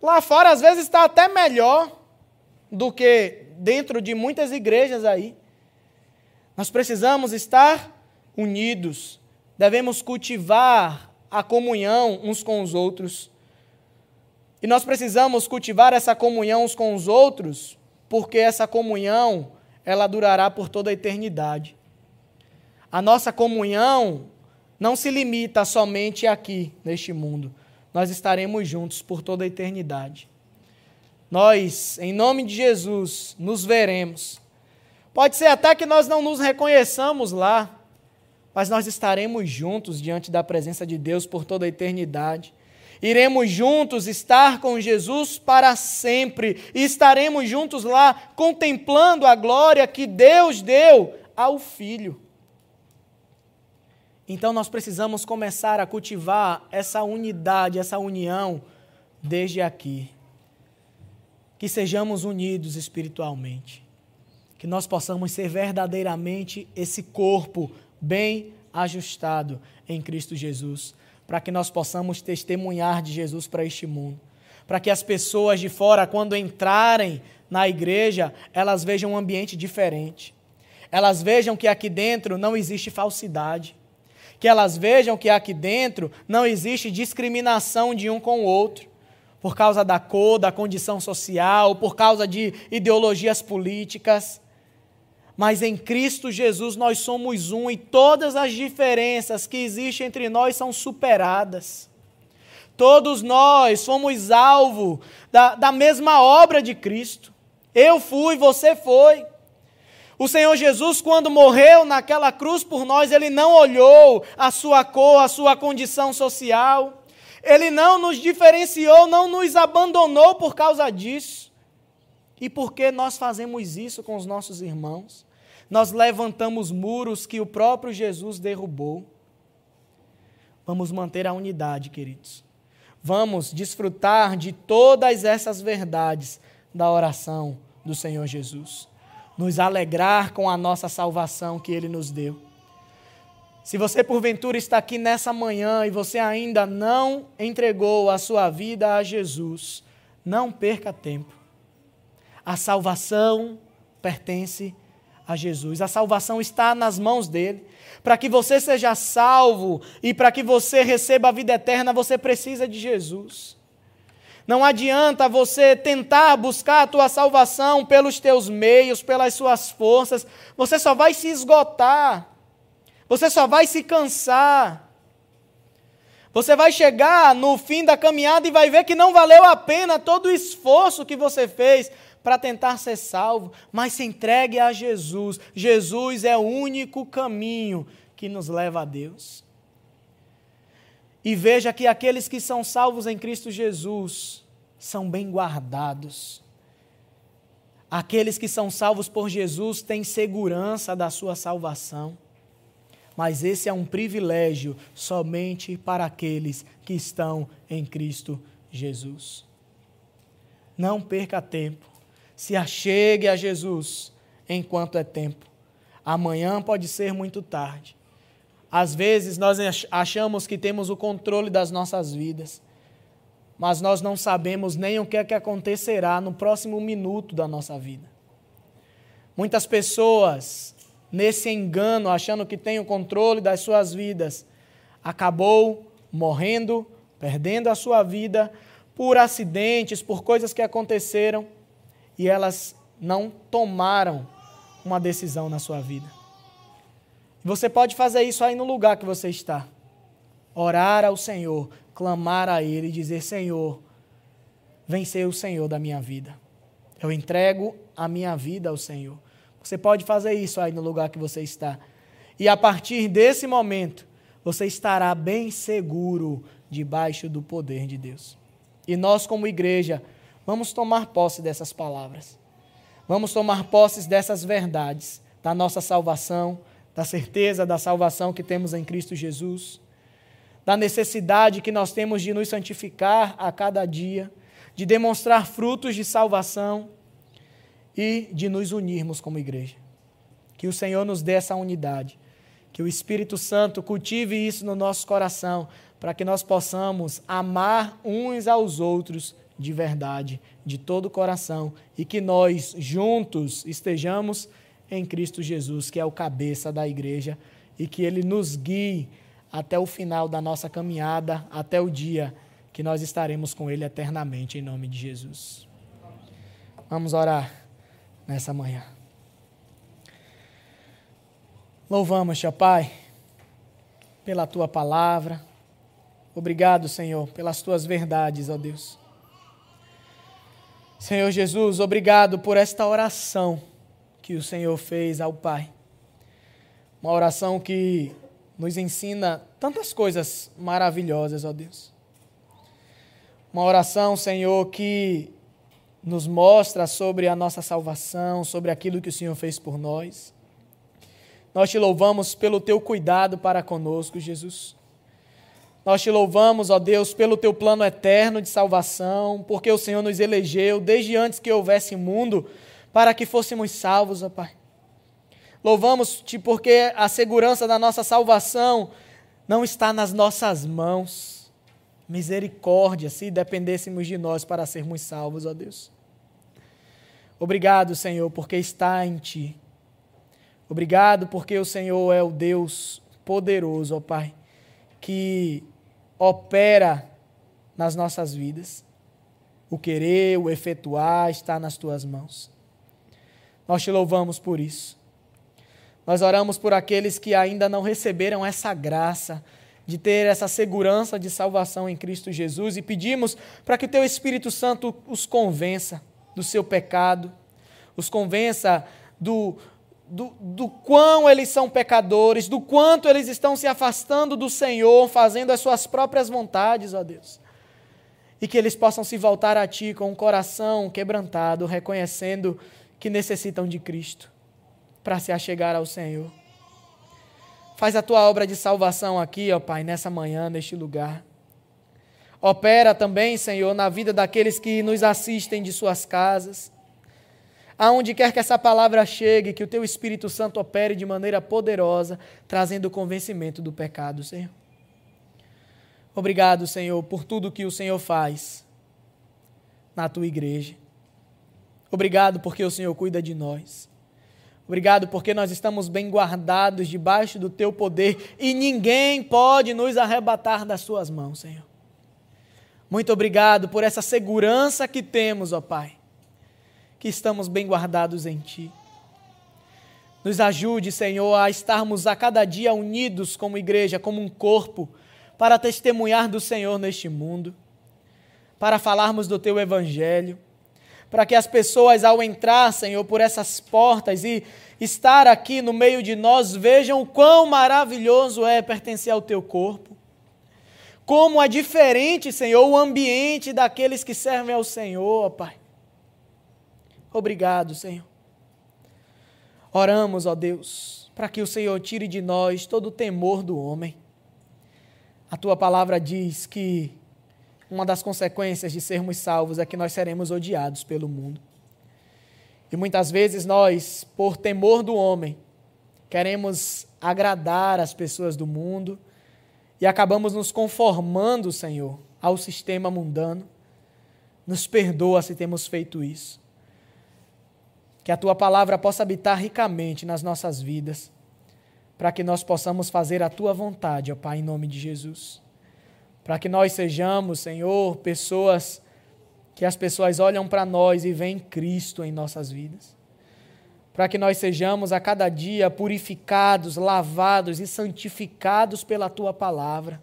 Speaker 1: Lá fora, às vezes, está até melhor do que dentro de muitas igrejas aí. Nós precisamos estar unidos devemos cultivar a comunhão uns com os outros. E nós precisamos cultivar essa comunhão uns com os outros, porque essa comunhão, ela durará por toda a eternidade. A nossa comunhão não se limita somente aqui, neste mundo. Nós estaremos juntos por toda a eternidade. Nós, em nome de Jesus, nos veremos. Pode ser até que nós não nos reconheçamos lá, mas nós estaremos juntos diante da presença de Deus por toda a eternidade. Iremos juntos estar com Jesus para sempre e estaremos juntos lá contemplando a glória que Deus deu ao Filho. Então nós precisamos começar a cultivar essa unidade, essa união desde aqui. Que sejamos unidos espiritualmente. Que nós possamos ser verdadeiramente esse corpo bem ajustado em Cristo Jesus, para que nós possamos testemunhar de Jesus para este mundo, para que as pessoas de fora, quando entrarem na igreja, elas vejam um ambiente diferente, elas vejam que aqui dentro não existe falsidade, que elas vejam que aqui dentro não existe discriminação de um com o outro, por causa da cor, da condição social, por causa de ideologias políticas mas em Cristo Jesus nós somos um e todas as diferenças que existem entre nós são superadas. Todos nós fomos alvo da, da mesma obra de Cristo. Eu fui, você foi. O Senhor Jesus, quando morreu naquela cruz por nós, ele não olhou a sua cor, a sua condição social. Ele não nos diferenciou, não nos abandonou por causa disso. E por que nós fazemos isso com os nossos irmãos? Nós levantamos muros que o próprio Jesus derrubou. Vamos manter a unidade, queridos. Vamos desfrutar de todas essas verdades da oração do Senhor Jesus. Nos alegrar com a nossa salvação que Ele nos deu. Se você porventura está aqui nessa manhã e você ainda não entregou a sua vida a Jesus, não perca tempo. A salvação pertence a Jesus. A salvação está nas mãos dele. Para que você seja salvo e para que você receba a vida eterna, você precisa de Jesus. Não adianta você tentar buscar a tua salvação pelos teus meios, pelas suas forças. Você só vai se esgotar. Você só vai se cansar. Você vai chegar no fim da caminhada e vai ver que não valeu a pena todo o esforço que você fez para tentar ser salvo, mas se entregue a Jesus. Jesus é o único caminho que nos leva a Deus. E veja que aqueles que são salvos em Cristo Jesus são bem guardados. Aqueles que são salvos por Jesus têm segurança da sua salvação. Mas esse é um privilégio somente para aqueles que estão em Cristo Jesus. Não perca tempo. Se achegue a Jesus enquanto é tempo. Amanhã pode ser muito tarde. Às vezes nós achamos que temos o controle das nossas vidas, mas nós não sabemos nem o que é que acontecerá no próximo minuto da nossa vida. Muitas pessoas, nesse engano, achando que têm o controle das suas vidas, acabou morrendo, perdendo a sua vida por acidentes, por coisas que aconteceram e elas não tomaram uma decisão na sua vida. Você pode fazer isso aí no lugar que você está. Orar ao Senhor, clamar a Ele e dizer: Senhor, vem ser o Senhor da minha vida. Eu entrego a minha vida ao Senhor. Você pode fazer isso aí no lugar que você está. E a partir desse momento, você estará bem seguro debaixo do poder de Deus. E nós, como igreja, Vamos tomar posse dessas palavras. Vamos tomar posse dessas verdades, da nossa salvação, da certeza da salvação que temos em Cristo Jesus, da necessidade que nós temos de nos santificar a cada dia, de demonstrar frutos de salvação e de nos unirmos como igreja. Que o Senhor nos dê essa unidade, que o Espírito Santo cultive isso no nosso coração, para que nós possamos amar uns aos outros de verdade, de todo o coração, e que nós juntos estejamos em Cristo Jesus, que é o cabeça da igreja, e que Ele nos guie até o final da nossa caminhada, até o dia que nós estaremos com Ele eternamente, em nome de Jesus. Vamos orar nessa manhã. Louvamos-te, Pai, pela tua palavra. Obrigado, Senhor, pelas tuas verdades, ó Deus. Senhor Jesus, obrigado por esta oração que o Senhor fez ao Pai. Uma oração que nos ensina tantas coisas maravilhosas, ó Deus. Uma oração, Senhor, que nos mostra sobre a nossa salvação, sobre aquilo que o Senhor fez por nós. Nós te louvamos pelo teu cuidado para conosco, Jesus. Nós te louvamos, ó Deus, pelo teu plano eterno de salvação, porque o Senhor nos elegeu desde antes que houvesse mundo para que fôssemos salvos, ó Pai. Louvamos-te porque a segurança da nossa salvação não está nas nossas mãos. Misericórdia, se dependêssemos de nós para sermos salvos, ó Deus. Obrigado, Senhor, porque está em Ti. Obrigado porque o Senhor é o Deus poderoso, ó Pai, que opera nas nossas vidas. O querer, o efetuar está nas tuas mãos. Nós te louvamos por isso. Nós oramos por aqueles que ainda não receberam essa graça de ter essa segurança de salvação em Cristo Jesus e pedimos para que o teu Espírito Santo os convença do seu pecado, os convença do, do, do quão eles são pecadores, do quanto eles estão se afastando do Senhor, fazendo as suas próprias vontades, ó Deus. E que eles possam se voltar a Ti com o um coração quebrantado, reconhecendo que necessitam de Cristo para se achegar ao Senhor. Faz a tua obra de salvação aqui, ó Pai, nessa manhã, neste lugar. Opera também, Senhor, na vida daqueles que nos assistem de suas casas aonde quer que essa palavra chegue, que o teu Espírito Santo opere de maneira poderosa, trazendo o convencimento do pecado, Senhor. Obrigado, Senhor, por tudo que o Senhor faz na tua igreja. Obrigado porque o Senhor cuida de nós. Obrigado porque nós estamos bem guardados debaixo do teu poder e ninguém pode nos arrebatar das suas mãos, Senhor. Muito obrigado por essa segurança que temos, ó Pai que estamos bem guardados em Ti. Nos ajude, Senhor, a estarmos a cada dia unidos como igreja, como um corpo, para testemunhar do Senhor neste mundo, para falarmos do Teu Evangelho, para que as pessoas, ao entrar, Senhor, por essas portas e estar aqui no meio de nós, vejam o quão maravilhoso é pertencer ao Teu corpo. Como é diferente, Senhor, o ambiente daqueles que servem ao Senhor, Pai. Obrigado, Senhor. Oramos, ó Deus, para que o Senhor tire de nós todo o temor do homem. A tua palavra diz que uma das consequências de sermos salvos é que nós seremos odiados pelo mundo. E muitas vezes nós, por temor do homem, queremos agradar as pessoas do mundo e acabamos nos conformando, Senhor, ao sistema mundano. Nos perdoa se temos feito isso. Que a tua palavra possa habitar ricamente nas nossas vidas, para que nós possamos fazer a tua vontade, ó Pai, em nome de Jesus. Para que nós sejamos, Senhor, pessoas que as pessoas olham para nós e veem Cristo em nossas vidas. Para que nós sejamos a cada dia purificados, lavados e santificados pela tua palavra.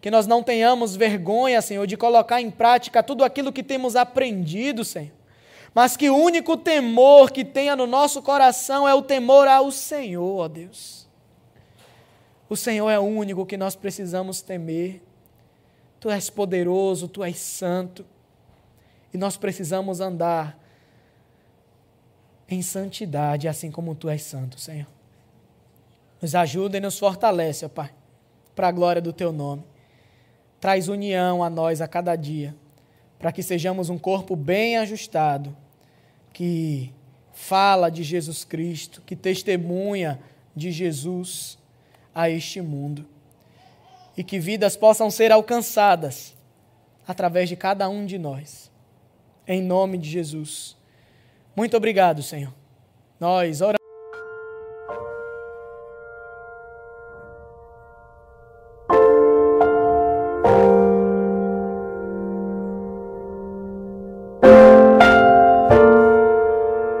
Speaker 1: Que nós não tenhamos vergonha, Senhor, de colocar em prática tudo aquilo que temos aprendido, Senhor mas que o único temor que tenha no nosso coração é o temor ao Senhor, ó Deus. O Senhor é o único que nós precisamos temer. Tu és poderoso, tu és santo, e nós precisamos andar em santidade, assim como tu és santo, Senhor. Nos ajuda e nos fortalece, ó Pai, para a glória do teu nome. Traz união a nós a cada dia, para que sejamos um corpo bem ajustado que fala de Jesus Cristo, que testemunha de Jesus a este mundo. E que vidas possam ser alcançadas através de cada um de nós. Em nome de Jesus. Muito obrigado, Senhor. Nós oramos.